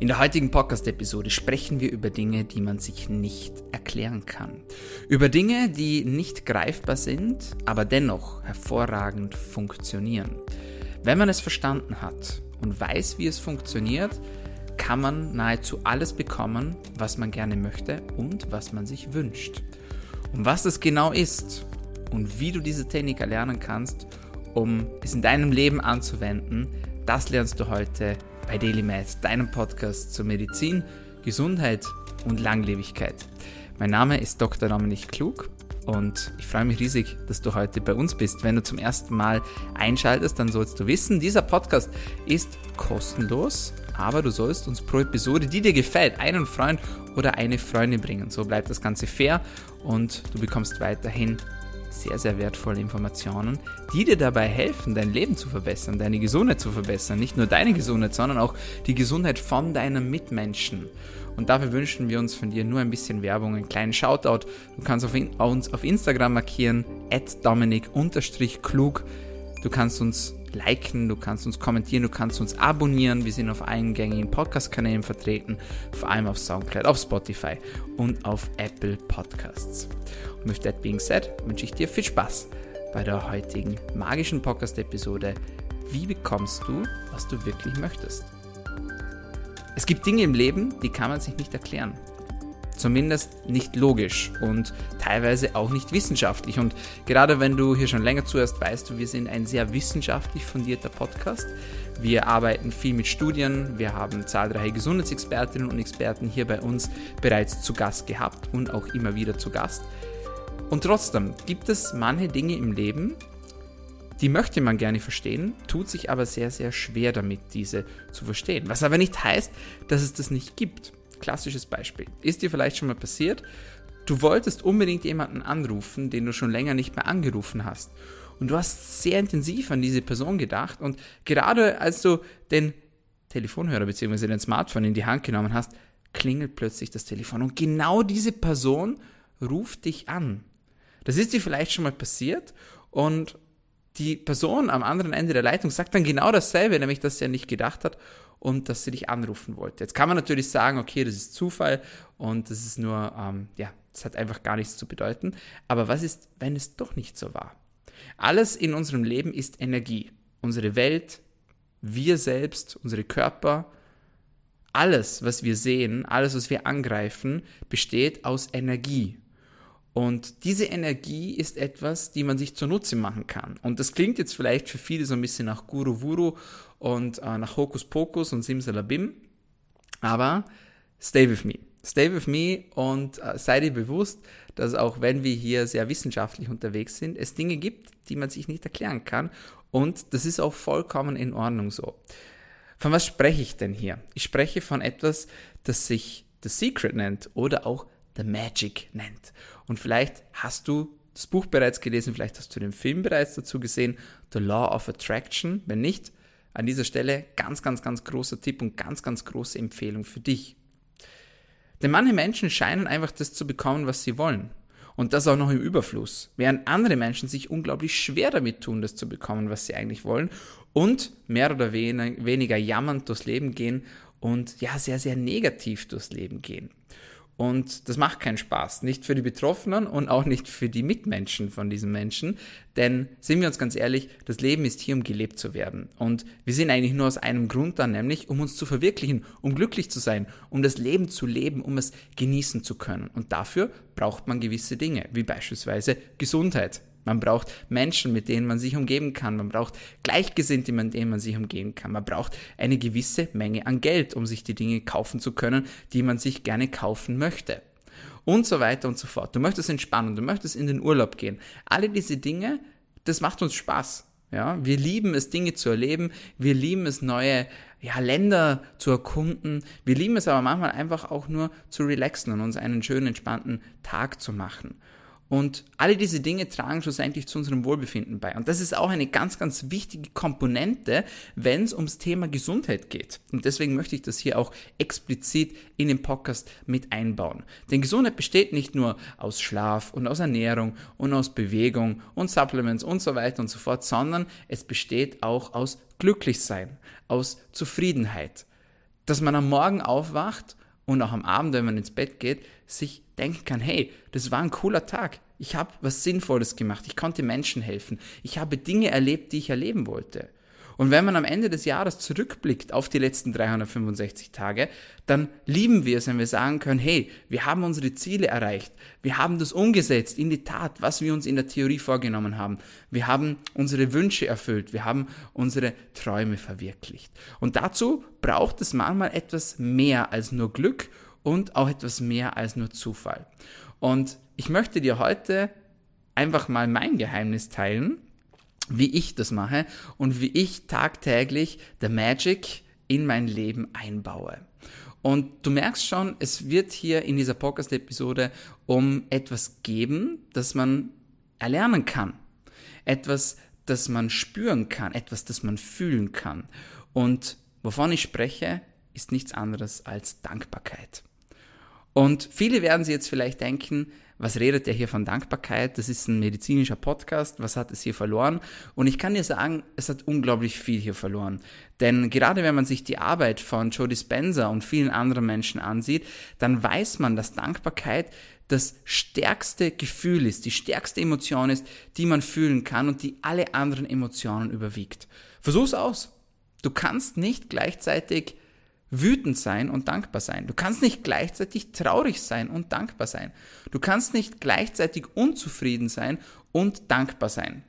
In der heutigen Podcast-Episode sprechen wir über Dinge, die man sich nicht erklären kann. Über Dinge, die nicht greifbar sind, aber dennoch hervorragend funktionieren. Wenn man es verstanden hat und weiß, wie es funktioniert, kann man nahezu alles bekommen, was man gerne möchte und was man sich wünscht. Und was das genau ist und wie du diese Technik erlernen kannst, um es in deinem Leben anzuwenden, das lernst du heute bei DailyMed, deinem Podcast zur Medizin, Gesundheit und Langlebigkeit. Mein Name ist Dr. Dominik Klug und ich freue mich riesig, dass du heute bei uns bist. Wenn du zum ersten Mal einschaltest, dann sollst du wissen, dieser Podcast ist kostenlos, aber du sollst uns pro Episode, die dir gefällt, einen Freund oder eine Freundin bringen. So bleibt das Ganze fair und du bekommst weiterhin sehr, sehr wertvolle Informationen, die dir dabei helfen, dein Leben zu verbessern, deine Gesundheit zu verbessern. Nicht nur deine Gesundheit, sondern auch die Gesundheit von deinen Mitmenschen. Und dafür wünschen wir uns von dir nur ein bisschen Werbung, einen kleinen Shoutout. Du kannst auf uns auf Instagram markieren, at dominik-klug. Du kannst uns liken, du kannst uns kommentieren, du kannst uns abonnieren. Wir sind auf allen gängigen Podcast-Kanälen vertreten, vor allem auf Soundcloud, auf Spotify und auf Apple Podcasts. Und with that being said, wünsche ich dir viel Spaß bei der heutigen magischen Podcast-Episode. Wie bekommst du, was du wirklich möchtest? Es gibt Dinge im Leben, die kann man sich nicht erklären. Zumindest nicht logisch und teilweise auch nicht wissenschaftlich. Und gerade wenn du hier schon länger zuhörst, weißt du, wir sind ein sehr wissenschaftlich fundierter Podcast. Wir arbeiten viel mit Studien, wir haben zahlreiche Gesundheitsexpertinnen und Experten hier bei uns bereits zu Gast gehabt und auch immer wieder zu Gast. Und trotzdem gibt es manche Dinge im Leben, die möchte man gerne verstehen, tut sich aber sehr, sehr schwer damit, diese zu verstehen. Was aber nicht heißt, dass es das nicht gibt. Klassisches Beispiel. Ist dir vielleicht schon mal passiert, du wolltest unbedingt jemanden anrufen, den du schon länger nicht mehr angerufen hast. Und du hast sehr intensiv an diese Person gedacht und gerade als du den Telefonhörer bzw. dein Smartphone in die Hand genommen hast, klingelt plötzlich das Telefon und genau diese Person ruft dich an. Das ist dir vielleicht schon mal passiert und die Person am anderen Ende der Leitung sagt dann genau dasselbe, nämlich dass sie ja nicht gedacht hat und dass sie dich anrufen wollte. Jetzt kann man natürlich sagen, okay, das ist Zufall und das ist nur, ähm, ja, das hat einfach gar nichts zu bedeuten. Aber was ist, wenn es doch nicht so war? Alles in unserem Leben ist Energie. Unsere Welt, wir selbst, unsere Körper, alles, was wir sehen, alles, was wir angreifen, besteht aus Energie. Und diese Energie ist etwas, die man sich zunutze machen kann. Und das klingt jetzt vielleicht für viele so ein bisschen nach Guru Wuru und äh, nach Hokus Pokus und Simsalabim. Aber stay with me. Stay with me und äh, sei dir bewusst, dass auch wenn wir hier sehr wissenschaftlich unterwegs sind, es Dinge gibt, die man sich nicht erklären kann. Und das ist auch vollkommen in Ordnung so. Von was spreche ich denn hier? Ich spreche von etwas, das sich The Secret nennt oder auch The Magic nennt. Und vielleicht hast du das Buch bereits gelesen, vielleicht hast du den Film bereits dazu gesehen, The Law of Attraction. Wenn nicht, an dieser Stelle ganz, ganz, ganz großer Tipp und ganz, ganz große Empfehlung für dich. Denn manche Menschen scheinen einfach das zu bekommen, was sie wollen. Und das auch noch im Überfluss. Während andere Menschen sich unglaublich schwer damit tun, das zu bekommen, was sie eigentlich wollen. Und mehr oder weniger jammernd durchs Leben gehen und ja, sehr, sehr negativ durchs Leben gehen. Und das macht keinen Spaß. Nicht für die Betroffenen und auch nicht für die Mitmenschen von diesen Menschen. Denn sind wir uns ganz ehrlich, das Leben ist hier, um gelebt zu werden. Und wir sind eigentlich nur aus einem Grund da, nämlich um uns zu verwirklichen, um glücklich zu sein, um das Leben zu leben, um es genießen zu können. Und dafür braucht man gewisse Dinge, wie beispielsweise Gesundheit. Man braucht Menschen, mit denen man sich umgeben kann. Man braucht Gleichgesinnte, mit denen man sich umgeben kann. Man braucht eine gewisse Menge an Geld, um sich die Dinge kaufen zu können, die man sich gerne kaufen möchte. Und so weiter und so fort. Du möchtest entspannen, du möchtest in den Urlaub gehen. Alle diese Dinge, das macht uns Spaß. Ja, wir lieben es, Dinge zu erleben. Wir lieben es, neue ja, Länder zu erkunden. Wir lieben es aber manchmal einfach auch nur zu relaxen und uns einen schönen, entspannten Tag zu machen. Und alle diese Dinge tragen schlussendlich zu unserem Wohlbefinden bei. Und das ist auch eine ganz, ganz wichtige Komponente, wenn es ums Thema Gesundheit geht. Und deswegen möchte ich das hier auch explizit in den Podcast mit einbauen. Denn Gesundheit besteht nicht nur aus Schlaf und aus Ernährung und aus Bewegung und Supplements und so weiter und so fort, sondern es besteht auch aus Glücklichsein, aus Zufriedenheit. dass man am Morgen aufwacht und auch am Abend, wenn man ins Bett geht, sich denken kann, hey, das war ein cooler Tag. Ich habe was Sinnvolles gemacht. Ich konnte Menschen helfen. Ich habe Dinge erlebt, die ich erleben wollte. Und wenn man am Ende des Jahres zurückblickt auf die letzten 365 Tage, dann lieben wir es, wenn wir sagen können, hey, wir haben unsere Ziele erreicht. Wir haben das umgesetzt in die Tat, was wir uns in der Theorie vorgenommen haben. Wir haben unsere Wünsche erfüllt. Wir haben unsere Träume verwirklicht. Und dazu braucht es manchmal etwas mehr als nur Glück und auch etwas mehr als nur Zufall. Und ich möchte dir heute einfach mal mein Geheimnis teilen, wie ich das mache und wie ich tagtäglich der Magic in mein Leben einbaue. Und du merkst schon, es wird hier in dieser Podcast-Episode um etwas geben, das man erlernen kann. Etwas, das man spüren kann, etwas, das man fühlen kann. Und wovon ich spreche, ist nichts anderes als Dankbarkeit. Und viele werden sich jetzt vielleicht denken, was redet der hier von Dankbarkeit? Das ist ein medizinischer Podcast. Was hat es hier verloren? Und ich kann dir sagen, es hat unglaublich viel hier verloren. Denn gerade wenn man sich die Arbeit von Joe Dispenza und vielen anderen Menschen ansieht, dann weiß man, dass Dankbarkeit das stärkste Gefühl ist, die stärkste Emotion ist, die man fühlen kann und die alle anderen Emotionen überwiegt. Versuch's aus. Du kannst nicht gleichzeitig wütend sein und dankbar sein. Du kannst nicht gleichzeitig traurig sein und dankbar sein. Du kannst nicht gleichzeitig unzufrieden sein und dankbar sein.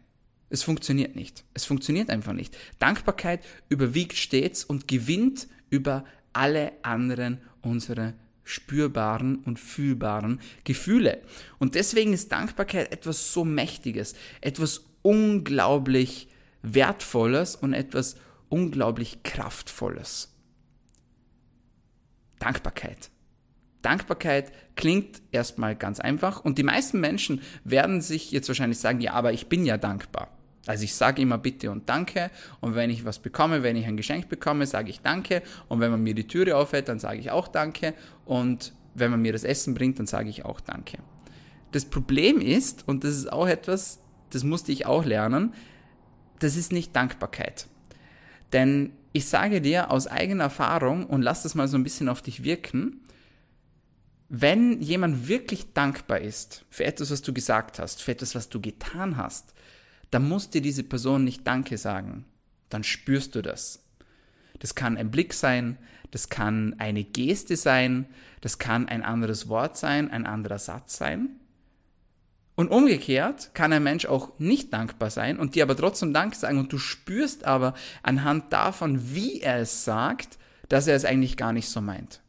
Es funktioniert nicht. Es funktioniert einfach nicht. Dankbarkeit überwiegt stets und gewinnt über alle anderen unsere spürbaren und fühlbaren Gefühle. Und deswegen ist Dankbarkeit etwas so Mächtiges, etwas unglaublich Wertvolles und etwas unglaublich Kraftvolles. Dankbarkeit. Dankbarkeit klingt erstmal ganz einfach und die meisten Menschen werden sich jetzt wahrscheinlich sagen, ja, aber ich bin ja dankbar. Also ich sage immer bitte und danke und wenn ich was bekomme, wenn ich ein Geschenk bekomme, sage ich danke und wenn man mir die Türe aufhält, dann sage ich auch danke und wenn man mir das Essen bringt, dann sage ich auch danke. Das Problem ist, und das ist auch etwas, das musste ich auch lernen, das ist nicht Dankbarkeit. Denn ich sage dir aus eigener Erfahrung und lass das mal so ein bisschen auf dich wirken, wenn jemand wirklich dankbar ist für etwas, was du gesagt hast, für etwas, was du getan hast, dann muss dir diese Person nicht Danke sagen. Dann spürst du das. Das kann ein Blick sein, das kann eine Geste sein, das kann ein anderes Wort sein, ein anderer Satz sein. Und umgekehrt kann ein Mensch auch nicht dankbar sein und dir aber trotzdem Dank sagen und du spürst aber anhand davon, wie er es sagt, dass er es eigentlich gar nicht so meint.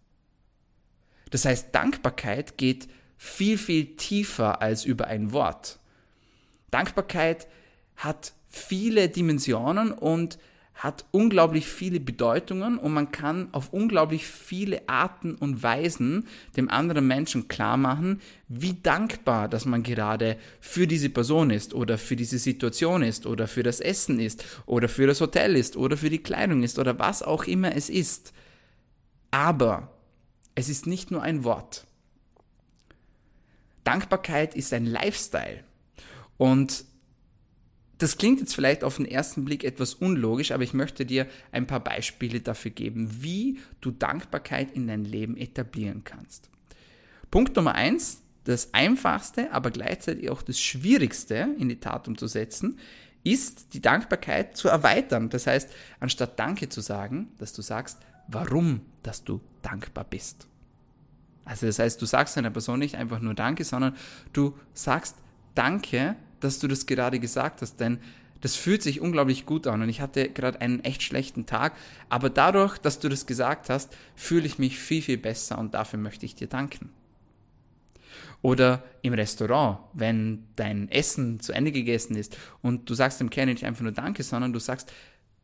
Das heißt, Dankbarkeit geht viel, viel tiefer als über ein Wort. Dankbarkeit hat viele Dimensionen und hat unglaublich viele Bedeutungen und man kann auf unglaublich viele Arten und Weisen dem anderen Menschen klar machen, wie dankbar, dass man gerade für diese Person ist oder für diese Situation ist oder für das Essen ist oder für das Hotel ist oder für die Kleidung ist oder was auch immer es ist. Aber es ist nicht nur ein Wort. Dankbarkeit ist ein Lifestyle. Und das klingt jetzt vielleicht auf den ersten Blick etwas unlogisch, aber ich möchte dir ein paar Beispiele dafür geben, wie du Dankbarkeit in dein Leben etablieren kannst. Punkt Nummer eins, das einfachste, aber gleichzeitig auch das schwierigste in die Tat umzusetzen, ist die Dankbarkeit zu erweitern. Das heißt, anstatt Danke zu sagen, dass du sagst, warum, dass du dankbar bist. Also das heißt, du sagst einer Person nicht einfach nur Danke, sondern du sagst Danke dass du das gerade gesagt hast, denn das fühlt sich unglaublich gut an und ich hatte gerade einen echt schlechten Tag, aber dadurch, dass du das gesagt hast, fühle ich mich viel, viel besser und dafür möchte ich dir danken. Oder im Restaurant, wenn dein Essen zu Ende gegessen ist und du sagst dem Kellner nicht einfach nur Danke, sondern du sagst,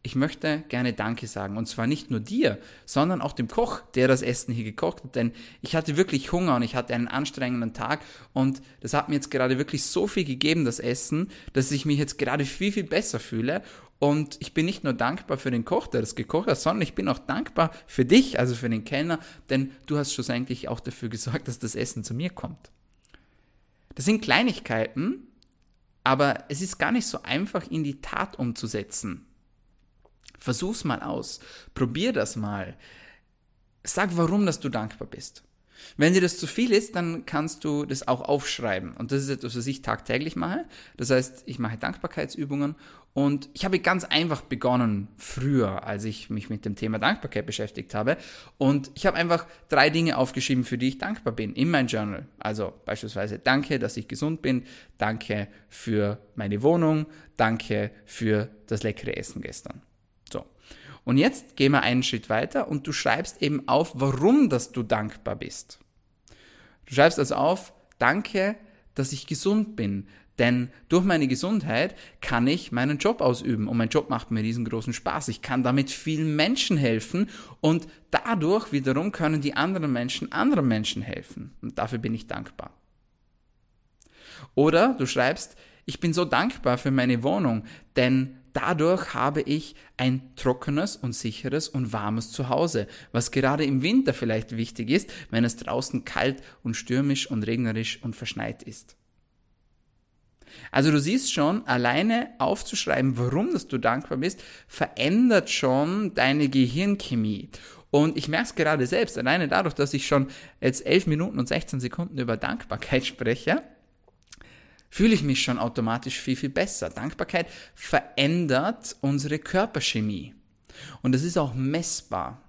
ich möchte gerne Danke sagen. Und zwar nicht nur dir, sondern auch dem Koch, der das Essen hier gekocht hat. Denn ich hatte wirklich Hunger und ich hatte einen anstrengenden Tag. Und das hat mir jetzt gerade wirklich so viel gegeben, das Essen, dass ich mich jetzt gerade viel, viel besser fühle. Und ich bin nicht nur dankbar für den Koch, der das gekocht hat, sondern ich bin auch dankbar für dich, also für den Kellner, denn du hast schlussendlich auch dafür gesorgt, dass das Essen zu mir kommt. Das sind Kleinigkeiten, aber es ist gar nicht so einfach in die Tat umzusetzen. Versuch's mal aus. Probier das mal. sag, warum dass du dankbar bist. Wenn dir das zu viel ist, dann kannst du das auch aufschreiben. Und das ist etwas, was ich tagtäglich mache. Das heißt, ich mache Dankbarkeitsübungen und ich habe ganz einfach begonnen früher, als ich mich mit dem Thema Dankbarkeit beschäftigt habe. Und ich habe einfach drei Dinge aufgeschrieben, für die ich dankbar bin in mein Journal. Also beispielsweise danke, dass ich gesund bin, danke für meine Wohnung, danke für das leckere Essen gestern. Und jetzt gehen wir einen Schritt weiter und du schreibst eben auf, warum dass du dankbar bist. Du schreibst also auf, danke, dass ich gesund bin, denn durch meine Gesundheit kann ich meinen Job ausüben und mein Job macht mir riesengroßen Spaß. Ich kann damit vielen Menschen helfen und dadurch wiederum können die anderen Menschen anderen Menschen helfen. Und dafür bin ich dankbar. Oder du schreibst, ich bin so dankbar für meine Wohnung, denn dadurch habe ich ein trockenes und sicheres und warmes Zuhause, was gerade im Winter vielleicht wichtig ist, wenn es draußen kalt und stürmisch und regnerisch und verschneit ist. Also du siehst schon, alleine aufzuschreiben, warum dass du dankbar bist, verändert schon deine Gehirnchemie. Und ich merke es gerade selbst, alleine dadurch, dass ich schon jetzt 11 Minuten und 16 Sekunden über Dankbarkeit spreche, fühle ich mich schon automatisch viel, viel besser. Dankbarkeit verändert unsere Körperchemie. Und das ist auch messbar.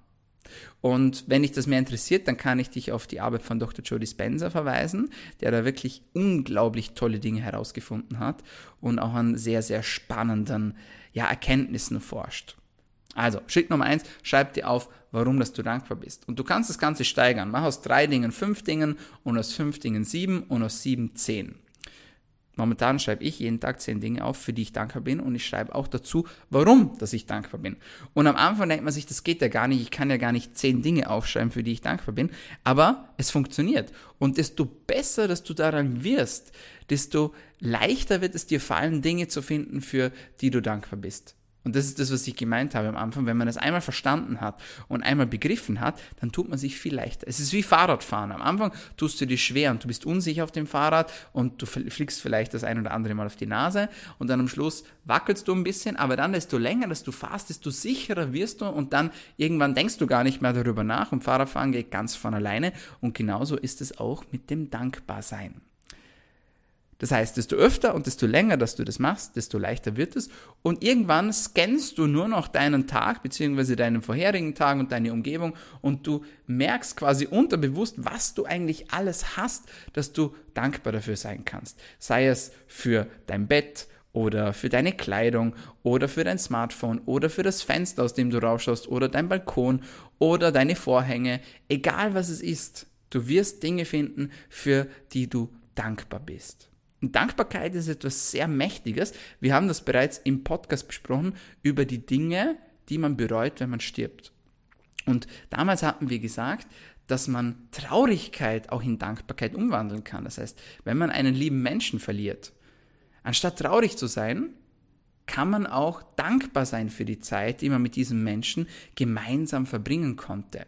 Und wenn dich das mehr interessiert, dann kann ich dich auf die Arbeit von Dr. Joe Dispenza verweisen, der da wirklich unglaublich tolle Dinge herausgefunden hat und auch an sehr, sehr spannenden ja, Erkenntnissen forscht. Also, Schritt Nummer eins, schreib dir auf, warum dass du dankbar bist. Und du kannst das Ganze steigern. Mach aus drei Dingen fünf Dingen und aus fünf Dingen sieben und aus sieben zehn. Momentan schreibe ich jeden Tag zehn Dinge auf, für die ich dankbar bin und ich schreibe auch dazu, warum, dass ich dankbar bin. Und am Anfang denkt man sich, das geht ja gar nicht, ich kann ja gar nicht zehn Dinge aufschreiben, für die ich dankbar bin, aber es funktioniert. Und desto besser, dass du daran wirst, desto leichter wird es dir fallen, Dinge zu finden, für die du dankbar bist. Und das ist das, was ich gemeint habe am Anfang. Wenn man das einmal verstanden hat und einmal begriffen hat, dann tut man sich viel leichter. Es ist wie Fahrradfahren. Am Anfang tust du dir schwer und du bist unsicher auf dem Fahrrad und du fliegst vielleicht das ein oder andere Mal auf die Nase und dann am Schluss wackelst du ein bisschen, aber dann, desto länger, dass du fahrst, desto sicherer wirst du und dann irgendwann denkst du gar nicht mehr darüber nach und Fahrradfahren geht ganz von alleine und genauso ist es auch mit dem Dankbarsein. Das heißt, desto öfter und desto länger, dass du das machst, desto leichter wird es. Und irgendwann scannst du nur noch deinen Tag beziehungsweise deinen vorherigen Tag und deine Umgebung und du merkst quasi unterbewusst, was du eigentlich alles hast, dass du dankbar dafür sein kannst. Sei es für dein Bett oder für deine Kleidung oder für dein Smartphone oder für das Fenster, aus dem du rausschaust oder dein Balkon oder deine Vorhänge, egal was es ist. Du wirst Dinge finden, für die du dankbar bist. Und Dankbarkeit ist etwas sehr Mächtiges. Wir haben das bereits im Podcast besprochen über die Dinge, die man bereut, wenn man stirbt. Und damals hatten wir gesagt, dass man Traurigkeit auch in Dankbarkeit umwandeln kann. Das heißt, wenn man einen lieben Menschen verliert, anstatt traurig zu sein, kann man auch dankbar sein für die Zeit, die man mit diesem Menschen gemeinsam verbringen konnte.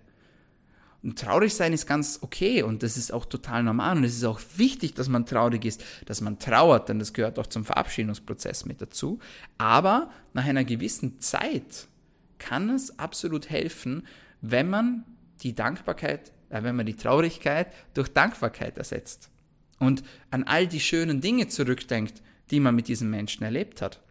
Und traurig sein ist ganz okay und das ist auch total normal und es ist auch wichtig, dass man traurig ist, dass man trauert, denn das gehört auch zum Verabschiedungsprozess mit dazu. Aber nach einer gewissen Zeit kann es absolut helfen, wenn man die Dankbarkeit, äh, wenn man die Traurigkeit durch Dankbarkeit ersetzt und an all die schönen Dinge zurückdenkt, die man mit diesem Menschen erlebt hat.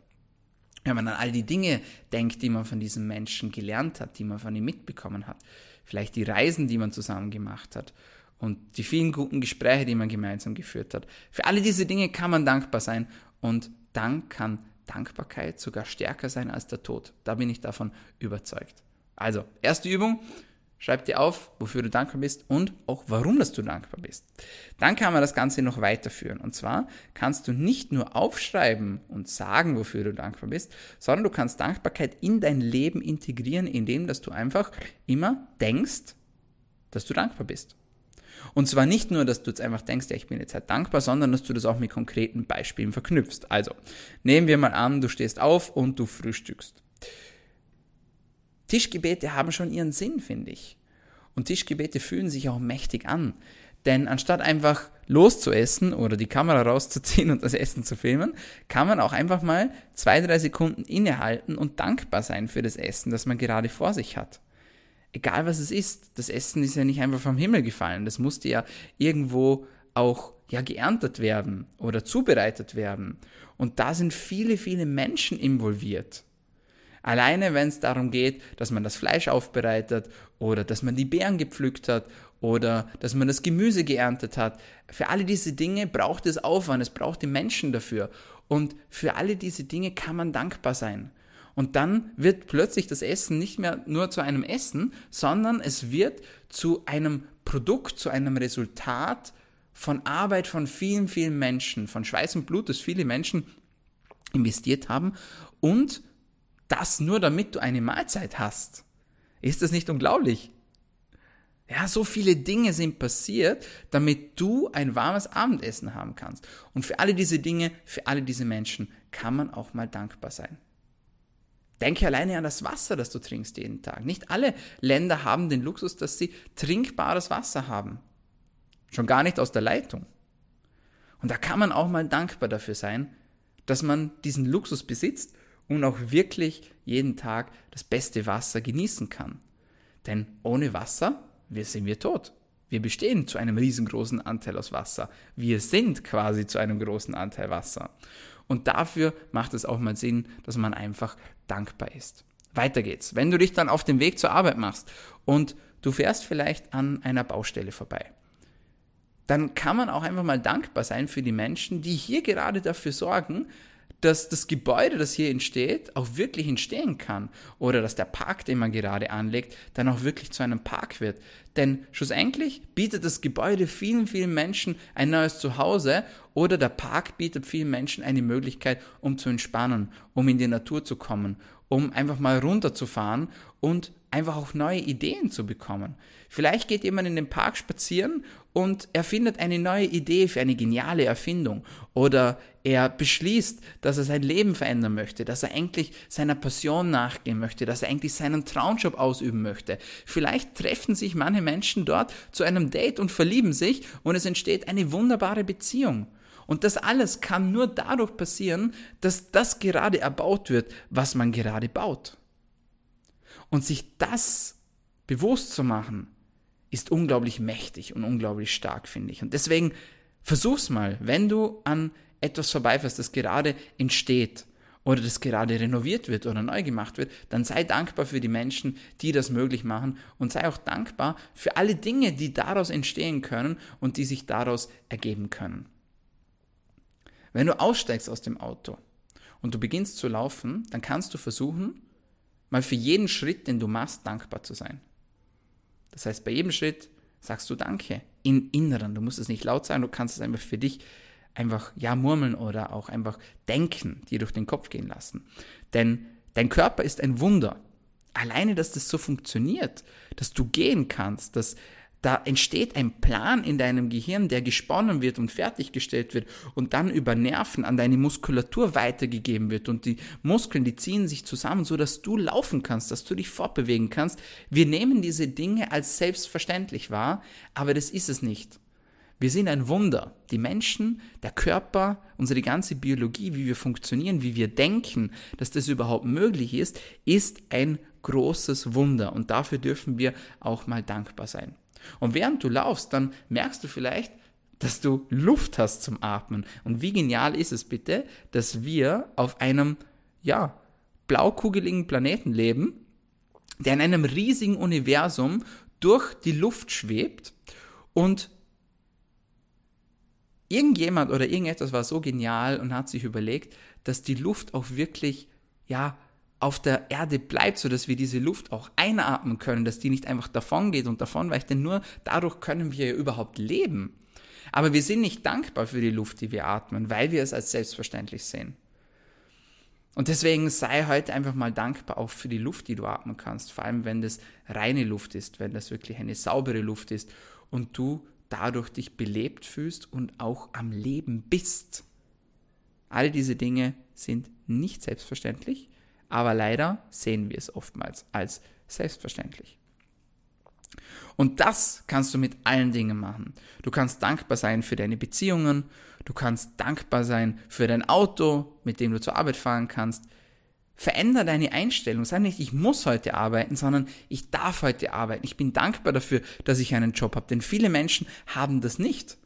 Wenn man an all die Dinge denkt, die man von diesem Menschen gelernt hat, die man von ihm mitbekommen hat vielleicht die Reisen, die man zusammen gemacht hat und die vielen guten Gespräche, die man gemeinsam geführt hat. Für alle diese Dinge kann man dankbar sein und dann kann Dankbarkeit sogar stärker sein als der Tod. Da bin ich davon überzeugt. Also, erste Übung, Schreib dir auf, wofür du dankbar bist und auch warum dass du dankbar bist. Dann kann man das Ganze noch weiterführen. Und zwar kannst du nicht nur aufschreiben und sagen, wofür du dankbar bist, sondern du kannst Dankbarkeit in dein Leben integrieren, indem dass du einfach immer denkst, dass du dankbar bist. Und zwar nicht nur, dass du jetzt einfach denkst, ja, ich bin jetzt halt dankbar, sondern dass du das auch mit konkreten Beispielen verknüpfst. Also, nehmen wir mal an, du stehst auf und du frühstückst. Tischgebete haben schon ihren Sinn, finde ich. Und Tischgebete fühlen sich auch mächtig an. Denn anstatt einfach loszuessen oder die Kamera rauszuziehen und das Essen zu filmen, kann man auch einfach mal zwei, drei Sekunden innehalten und dankbar sein für das Essen, das man gerade vor sich hat. egal was es ist, das Essen ist ja nicht einfach vom Himmel gefallen. Das musste ja irgendwo auch ja geerntet werden oder zubereitet werden. Und da sind viele, viele Menschen involviert. Alleine wenn es darum geht, dass man das Fleisch aufbereitet oder dass man die Beeren gepflückt hat oder dass man das Gemüse geerntet hat. Für alle diese Dinge braucht es Aufwand, es braucht die Menschen dafür. Und für alle diese Dinge kann man dankbar sein. Und dann wird plötzlich das Essen nicht mehr nur zu einem Essen, sondern es wird zu einem Produkt, zu einem Resultat von Arbeit von vielen, vielen Menschen, von Schweiß und Blut, das viele Menschen investiert haben und das nur damit du eine Mahlzeit hast. Ist das nicht unglaublich? Ja, so viele Dinge sind passiert, damit du ein warmes Abendessen haben kannst. Und für alle diese Dinge, für alle diese Menschen kann man auch mal dankbar sein. Denke alleine an das Wasser, das du trinkst jeden Tag. Nicht alle Länder haben den Luxus, dass sie trinkbares Wasser haben. Schon gar nicht aus der Leitung. Und da kann man auch mal dankbar dafür sein, dass man diesen Luxus besitzt und auch wirklich jeden Tag das beste Wasser genießen kann. Denn ohne Wasser sind wir tot. Wir bestehen zu einem riesengroßen Anteil aus Wasser. Wir sind quasi zu einem großen Anteil Wasser. Und dafür macht es auch mal Sinn, dass man einfach dankbar ist. Weiter geht's. Wenn du dich dann auf den Weg zur Arbeit machst und du fährst vielleicht an einer Baustelle vorbei, dann kann man auch einfach mal dankbar sein für die Menschen, die hier gerade dafür sorgen, dass das Gebäude, das hier entsteht, auch wirklich entstehen kann. Oder dass der Park, den man gerade anlegt, dann auch wirklich zu einem Park wird. Denn schlussendlich bietet das Gebäude vielen, vielen Menschen ein neues Zuhause oder der Park bietet vielen Menschen eine Möglichkeit, um zu entspannen, um in die Natur zu kommen, um einfach mal runterzufahren und einfach auch neue Ideen zu bekommen. Vielleicht geht jemand in den Park spazieren und er findet eine neue Idee für eine geniale Erfindung oder er beschließt, dass er sein Leben verändern möchte, dass er endlich seiner Passion nachgehen möchte, dass er endlich seinen Traumjob ausüben möchte. Vielleicht treffen sich manche Menschen dort zu einem Date und verlieben sich und es entsteht eine wunderbare Beziehung. Und das alles kann nur dadurch passieren, dass das gerade erbaut wird, was man gerade baut. Und sich das bewusst zu machen, ist unglaublich mächtig und unglaublich stark, finde ich. Und deswegen versuch's mal, wenn du an etwas vorbeifährst, das gerade entsteht oder das gerade renoviert wird oder neu gemacht wird, dann sei dankbar für die Menschen, die das möglich machen und sei auch dankbar für alle Dinge, die daraus entstehen können und die sich daraus ergeben können. Wenn du aussteigst aus dem Auto und du beginnst zu laufen, dann kannst du versuchen, mal für jeden Schritt, den du machst, dankbar zu sein. Das heißt, bei jedem Schritt sagst du Danke im Inneren. Du musst es nicht laut sagen, du kannst es einfach für dich einfach ja murmeln oder auch einfach denken, dir durch den Kopf gehen lassen. Denn dein Körper ist ein Wunder. Alleine, dass das so funktioniert, dass du gehen kannst, dass da entsteht ein Plan in deinem Gehirn, der gesponnen wird und fertiggestellt wird und dann über Nerven an deine Muskulatur weitergegeben wird und die Muskeln, die ziehen sich zusammen, so dass du laufen kannst, dass du dich fortbewegen kannst. Wir nehmen diese Dinge als selbstverständlich wahr, aber das ist es nicht. Wir sind ein Wunder. Die Menschen, der Körper, unsere ganze Biologie, wie wir funktionieren, wie wir denken, dass das überhaupt möglich ist, ist ein großes Wunder. Und dafür dürfen wir auch mal dankbar sein. Und während du laufst, dann merkst du vielleicht, dass du Luft hast zum Atmen. Und wie genial ist es bitte, dass wir auf einem, ja, blaukugeligen Planeten leben, der in einem riesigen Universum durch die Luft schwebt und irgendjemand oder irgendetwas war so genial und hat sich überlegt, dass die Luft auch wirklich, ja, auf der Erde bleibt, so dass wir diese Luft auch einatmen können, dass die nicht einfach davon geht und davon weicht, denn nur dadurch können wir ja überhaupt leben. Aber wir sind nicht dankbar für die Luft, die wir atmen, weil wir es als selbstverständlich sehen. Und deswegen sei heute einfach mal dankbar auch für die Luft, die du atmen kannst, vor allem wenn das reine Luft ist, wenn das wirklich eine saubere Luft ist und du dadurch dich belebt fühlst und auch am Leben bist. All diese Dinge sind nicht selbstverständlich, aber leider sehen wir es oftmals als selbstverständlich. Und das kannst du mit allen Dingen machen. Du kannst dankbar sein für deine Beziehungen, du kannst dankbar sein für dein Auto, mit dem du zur Arbeit fahren kannst. Veränder deine Einstellung. Sag nicht, ich muss heute arbeiten, sondern ich darf heute arbeiten. Ich bin dankbar dafür, dass ich einen Job habe. Denn viele Menschen haben das nicht.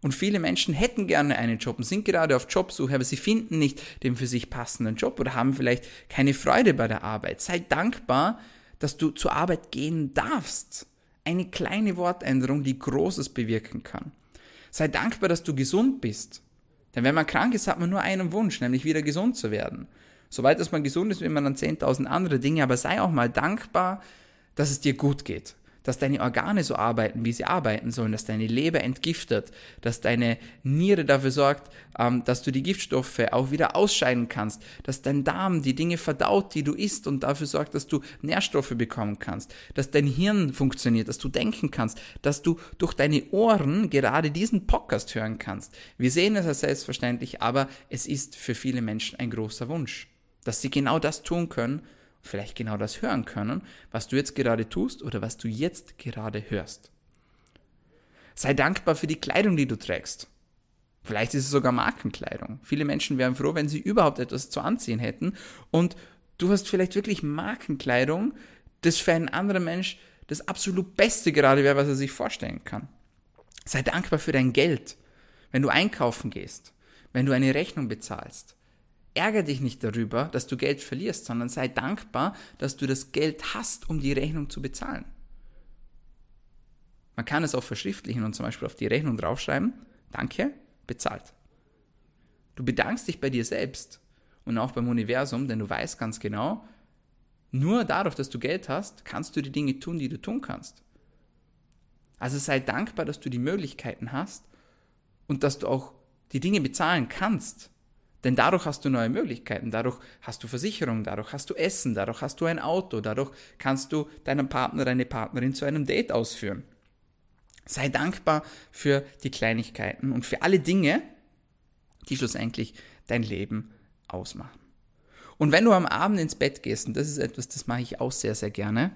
Und viele Menschen hätten gerne einen Job und sind gerade auf Jobsuche, aber sie finden nicht den für sich passenden Job oder haben vielleicht keine Freude bei der Arbeit. Sei dankbar, dass du zur Arbeit gehen darfst. Eine kleine Wortänderung, die Großes bewirken kann. Sei dankbar, dass du gesund bist. Denn wenn man krank ist, hat man nur einen Wunsch, nämlich wieder gesund zu werden. Soweit dass man gesund ist, will man dann 10.000 andere Dinge, aber sei auch mal dankbar, dass es dir gut geht dass deine Organe so arbeiten, wie sie arbeiten sollen, dass deine Leber entgiftet, dass deine Niere dafür sorgt, ähm, dass du die Giftstoffe auch wieder ausscheiden kannst, dass dein Darm die Dinge verdaut, die du isst und dafür sorgt, dass du Nährstoffe bekommen kannst, dass dein Hirn funktioniert, dass du denken kannst, dass du durch deine Ohren gerade diesen Podcast hören kannst. Wir sehen es als selbstverständlich, aber es ist für viele Menschen ein großer Wunsch, dass sie genau das tun können, vielleicht genau das hören können, was du jetzt gerade tust oder was du jetzt gerade hörst. Sei dankbar für die Kleidung, die du trägst. Vielleicht ist es sogar Markenkleidung. Viele Menschen wären froh, wenn sie überhaupt etwas zu anziehen hätten. Und du hast vielleicht wirklich Markenkleidung, das für einen anderen Mensch das absolut Beste gerade wäre, was er sich vorstellen kann. Sei dankbar für dein Geld, wenn du einkaufen gehst, wenn du eine Rechnung bezahlst, ärgere dich nicht darüber, dass du Geld verlierst, sondern sei dankbar, dass du das Geld hast, um die Rechnung zu bezahlen. Man kann es auch verschriftlichen und zum Beispiel auf die Rechnung draufschreiben, danke, bezahlt. Du bedankst dich bei dir selbst und auch beim Universum, denn du weißt ganz genau, nur dadurch, dass du Geld hast, kannst du die Dinge tun, die du tun kannst. Also sei dankbar, dass du die Möglichkeiten hast und dass du auch die Dinge bezahlen kannst. Denn dadurch hast du neue Möglichkeiten, dadurch hast du Versicherung, dadurch hast du Essen, dadurch hast du ein Auto, dadurch kannst du deinen Partner, deine Partnerin zu einem Date ausführen. Sei dankbar für die Kleinigkeiten und für alle Dinge, die schlussendlich dein Leben ausmachen. Und wenn du am Abend ins Bett gehst, und das ist etwas, das mache ich auch sehr, sehr gerne,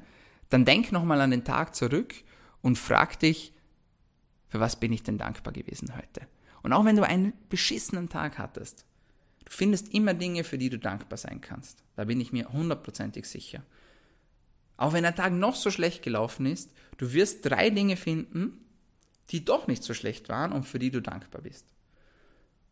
dann denk nochmal an den Tag zurück und frag dich, für was bin ich denn dankbar gewesen heute? Und auch wenn du einen beschissenen Tag hattest, findest immer Dinge, für die du dankbar sein kannst. Da bin ich mir hundertprozentig sicher. Auch wenn der Tag noch so schlecht gelaufen ist, du wirst drei Dinge finden, die doch nicht so schlecht waren und für die du dankbar bist.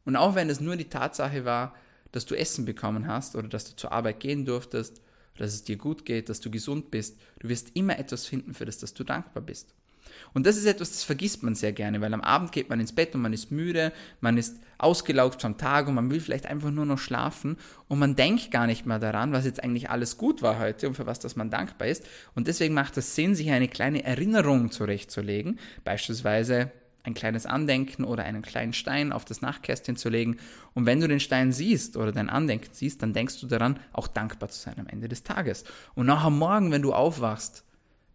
Und auch wenn es nur die Tatsache war, dass du Essen bekommen hast oder dass du zur Arbeit gehen durftest, dass es dir gut geht, dass du gesund bist, du wirst immer etwas finden, für das dass du dankbar bist. Und das ist etwas, das vergisst man sehr gerne, weil am Abend geht man ins Bett und man ist müde, man ist ausgelaugt vom Tag und man will vielleicht einfach nur noch schlafen und man denkt gar nicht mehr daran, was jetzt eigentlich alles gut war heute und für was das man dankbar ist. Und deswegen macht es Sinn, sich eine kleine Erinnerung zurechtzulegen, beispielsweise ein kleines Andenken oder einen kleinen Stein auf das Nachtkästchen zu legen. Und wenn du den Stein siehst oder dein Andenken siehst, dann denkst du daran, auch dankbar zu sein am Ende des Tages. Und nachher Morgen, wenn du aufwachst,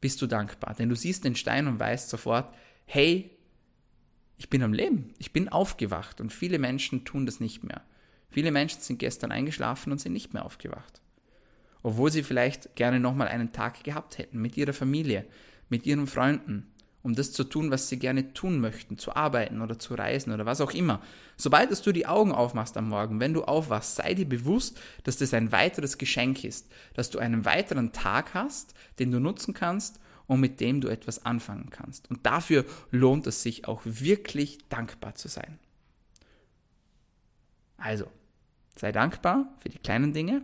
bist du dankbar. Denn du siehst den Stein und weißt sofort, hey, ich bin am Leben, ich bin aufgewacht. Und viele Menschen tun das nicht mehr. Viele Menschen sind gestern eingeschlafen und sind nicht mehr aufgewacht. Obwohl sie vielleicht gerne nochmal einen Tag gehabt hätten mit ihrer Familie, mit ihren Freunden, um das zu tun, was sie gerne tun möchten, zu arbeiten oder zu reisen oder was auch immer. Sobald du die Augen aufmachst am Morgen, wenn du aufwachst, sei dir bewusst, dass das ein weiteres Geschenk ist, dass du einen weiteren Tag hast, den du nutzen kannst und mit dem du etwas anfangen kannst. Und dafür lohnt es sich auch wirklich dankbar zu sein. Also, sei dankbar für die kleinen Dinge.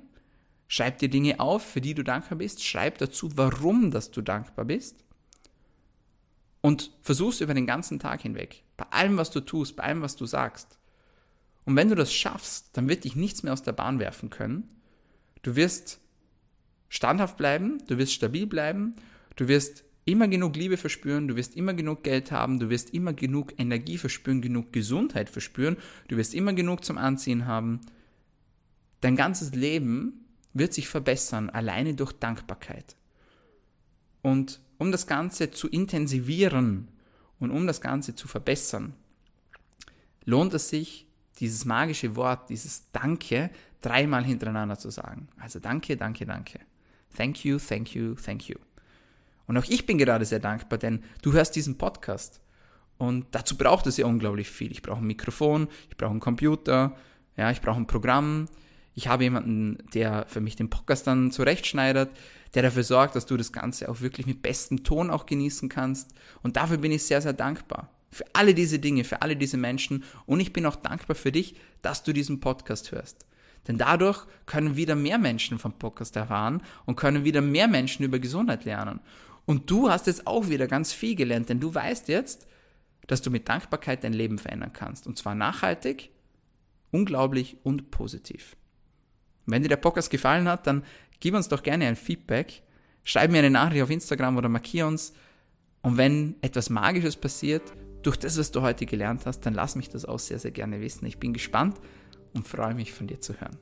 Schreib dir Dinge auf, für die du dankbar bist. Schreib dazu, warum dass du dankbar bist und versuch's über den ganzen Tag hinweg. Bei allem, was du tust, bei allem, was du sagst. Und wenn du das schaffst, dann wird dich nichts mehr aus der Bahn werfen können. Du wirst standhaft bleiben, du wirst stabil bleiben, du wirst immer genug Liebe verspüren, du wirst immer genug Geld haben, du wirst immer genug Energie verspüren, genug Gesundheit verspüren, du wirst immer genug zum Anziehen haben. Dein ganzes Leben wird sich verbessern, alleine durch Dankbarkeit. Und um das Ganze zu intensivieren und um das Ganze zu verbessern, lohnt es sich, dieses magische Wort, dieses Danke, dreimal hintereinander zu sagen. Also danke, danke, danke. Thank you, thank you, thank you. Und auch ich bin gerade sehr dankbar, denn du hörst diesen Podcast. Und dazu braucht es ja unglaublich viel. Ich brauche ein Mikrofon, ich brauche einen Computer, ja, ich brauche ein Programm, Ich habe jemanden, der für mich den Podcast dann zurechtschneidert, der dafür sorgt, dass du das Ganze auch wirklich mit bestem Ton auch genießen kannst. Und dafür bin ich sehr, sehr dankbar. Für alle diese Dinge, für alle diese Menschen. Und ich bin auch dankbar für dich, dass du diesen Podcast hörst. Denn dadurch können wieder mehr Menschen vom Podcast erfahren und können wieder mehr Menschen über Gesundheit lernen. Und du hast jetzt auch wieder ganz viel gelernt, denn du weißt jetzt, dass du mit Dankbarkeit dein Leben verändern kannst. Und zwar nachhaltig, unglaublich und positiv. wenn dir der Podcast gefallen hat, dann gib uns doch gerne ein Feedback. Schreib mir eine Nachricht auf Instagram oder markier uns. Und wenn etwas Magisches passiert, durch das, was du heute gelernt hast, dann lass mich das auch sehr, sehr gerne wissen. Ich bin gespannt und freue mich von dir zu hören.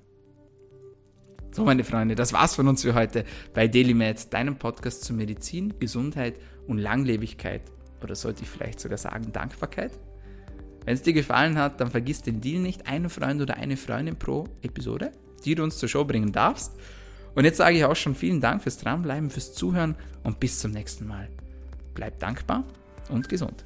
So, meine Freunde, das war's von uns für heute bei DailyMed, deinem Podcast zu Medizin, Gesundheit und Langlebigkeit. Oder sollte ich vielleicht sogar sagen Dankbarkeit? Wenn es dir gefallen hat, dann vergiss den Deal nicht, einen Freund oder eine Freundin pro Episode, die du uns zur Show bringen darfst. Und jetzt sage ich auch schon vielen Dank fürs Dranbleiben, fürs Zuhören und bis zum nächsten Mal. Bleib dankbar und gesund.